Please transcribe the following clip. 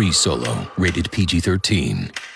Free Solo, rated PG 13.